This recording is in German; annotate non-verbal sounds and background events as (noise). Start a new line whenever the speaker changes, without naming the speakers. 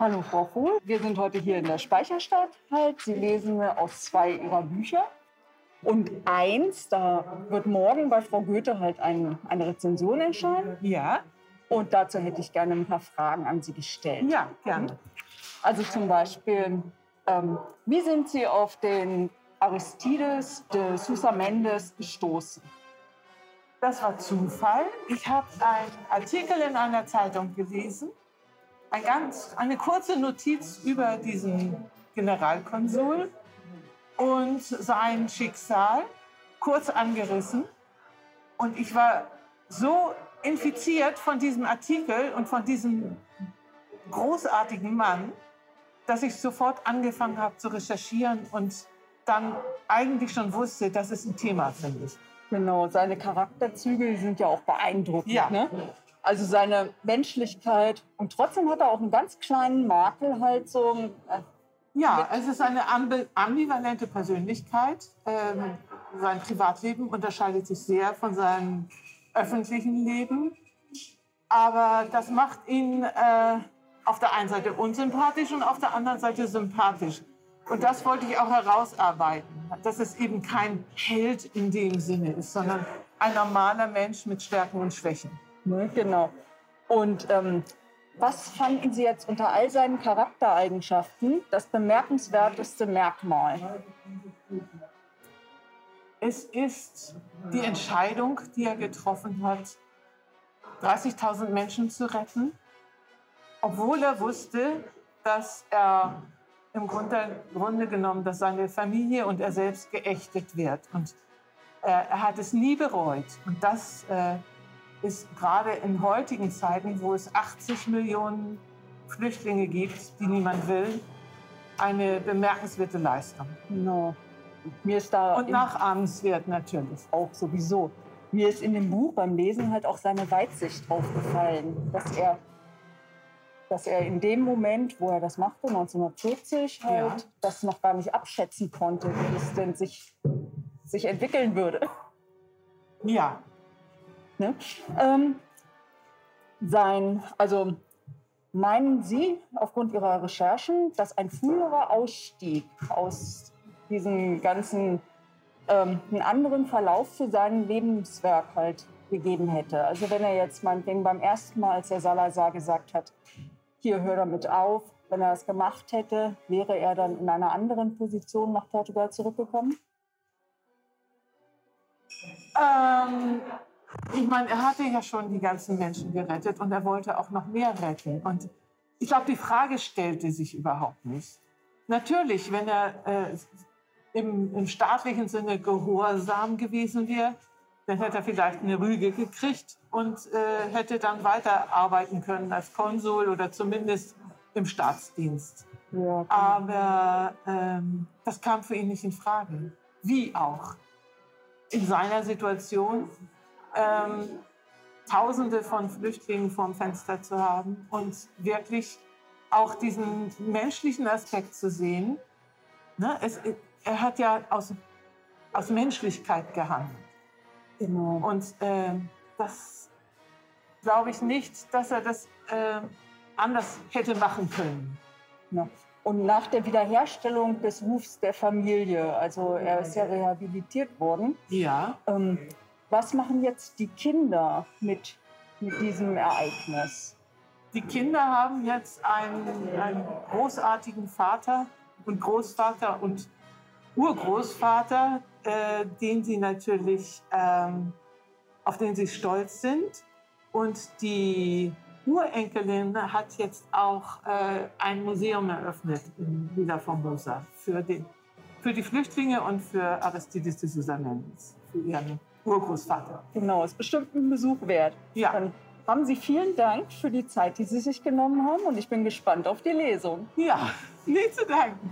Hallo Frau Vohl, wir sind heute hier in der Speicherstadt. Halt. Sie lesen aus zwei Ihrer Bücher. Und eins, da wird morgen bei Frau Goethe halt ein, eine Rezension erscheinen.
Ja.
Und dazu hätte ich gerne ein paar Fragen an Sie gestellt.
Ja, gerne.
Also zum Beispiel, ähm, wie sind Sie auf den Aristides de Sousa Mendes gestoßen?
Das war Zufall. Ich habe einen Artikel in einer Zeitung gelesen, ein ganz, eine kurze Notiz über diesen Generalkonsul und sein Schicksal, kurz angerissen. Und ich war so infiziert von diesem Artikel und von diesem großartigen Mann, dass ich sofort angefangen habe zu recherchieren und dann eigentlich schon wusste, das ist ein Thema für mich.
Genau, seine Charakterzüge sind ja auch beeindruckend.
Ja.
Ne? Also seine Menschlichkeit. Und trotzdem hat er auch einen ganz kleinen Makel, halt so. Äh,
Ja, es ist eine ambi- ambivalente Persönlichkeit. Ähm, sein Privatleben unterscheidet sich sehr von seinem öffentlichen Leben. Aber das macht ihn äh, auf der einen Seite unsympathisch und auf der anderen Seite sympathisch. Und das wollte ich auch herausarbeiten, dass es eben kein Held in dem Sinne ist, sondern ein normaler Mensch mit Stärken und Schwächen.
Ne? Genau. Und ähm, was fanden Sie jetzt unter all seinen Charaktereigenschaften das bemerkenswerteste Merkmal?
Es ist die Entscheidung, die er getroffen hat, 30.000 Menschen zu retten, obwohl er wusste, dass er im Grunde, Grunde genommen, dass seine Familie und er selbst geächtet wird. Und äh, er hat es nie bereut. Und das äh, ist gerade in heutigen Zeiten, wo es 80 Millionen Flüchtlinge gibt, die niemand will, eine bemerkenswerte Leistung.
Genau. Mir ist da
Und nachahmenswert natürlich.
auch sowieso. Mir ist in dem Buch beim Lesen halt auch seine Weitsicht aufgefallen, dass er, dass er in dem Moment, wo er das machte, 1940, halt,
Ja.
das noch gar nicht abschätzen konnte, wie es denn sich, sich entwickeln würde.
Ja,
Ne? Ähm, sein, also meinen Sie aufgrund Ihrer Recherchen, dass ein früherer Ausstieg aus diesem ganzen ähm, einen anderen Verlauf für sein Lebenswerk halt gegeben hätte? Also wenn er jetzt meinetwegen beim ersten Mal, als er Salazar gesagt hat, hier hör damit auf, wenn er das gemacht hätte, wäre er dann in einer anderen Position nach Portugal zurückgekommen?
ähm, ich meine, er hatte ja schon die ganzen Menschen gerettet und er wollte auch noch mehr retten. Und ich glaube, die Frage stellte sich überhaupt nicht. Natürlich, wenn er äh, im, im staatlichen Sinne gehorsam gewesen wäre, dann hätte er vielleicht eine Rüge gekriegt und äh, hätte dann weiterarbeiten können als Konsul oder zumindest im Staatsdienst.
Ja,
Aber ähm, das kam für ihn nicht in Frage. Wie auch. In seiner Situation ähm, Tausende von Flüchtlingen vorm Fenster zu haben und wirklich auch diesen menschlichen Aspekt zu sehen. Ne? Es, er hat ja aus, aus Menschlichkeit gehandelt.
genau.
Und ähm, das glaube ich nicht, dass er das ähm, anders hätte machen können.
Ja. Und nach der Wiederherstellung des Rufs der Familie, also er ist ja rehabilitiert worden,
Ja.
ähm, was machen jetzt die Kinder mit, mit diesem Ereignis?
Die Kinder haben jetzt einen, einen großartigen Vater und Großvater und Urgroßvater, äh, den sie natürlich, ähm, auf den sie stolz sind. Und die Urenkelin hat jetzt auch äh, ein Museum eröffnet in Villa Formosa für, den, für die Flüchtlinge und für Aristides de Sousa Mendes, für ihren Urgroßvater.
Genau, ist bestimmt ein Besuch wert.
Ja.
Dann haben Sie vielen Dank für die Zeit, die Sie sich genommen haben und ich bin gespannt auf die Lesung.
Ja, (laughs) nicht zu danken.